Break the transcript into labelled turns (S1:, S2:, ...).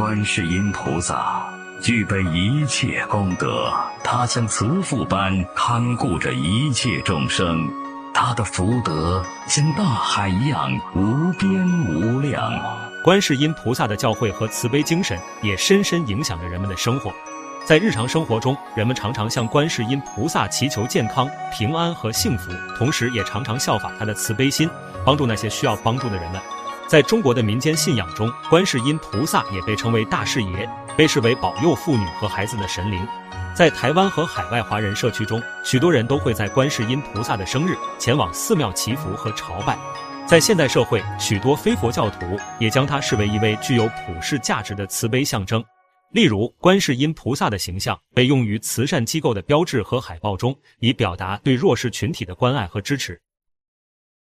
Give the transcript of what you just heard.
S1: 观世音菩萨具备一切功德，他像慈父般看顾着一切众生，他的福德像大海一样无边无量。
S2: 观世音菩萨的教诲和慈悲精神也深深影响着人们的生活。在日常生活中，人们常常向观世音菩萨祈求健康、平安和幸福，同时也常常效法他的慈悲心，帮助那些需要帮助的人们。在中国的民间信仰中，观世音菩萨也被称为大士爷，被视为保佑妇女和孩子的神灵。在台湾和海外华人社区中，许多人都会在观世音菩萨的生日前往寺庙祈福和朝拜。在现代社会，许多非佛教徒也将它视为一位具有普世价值的慈悲象征。例如，观世音菩萨的形象被用于慈善机构的标志和海报中，以表达对弱势群体的关爱和支持。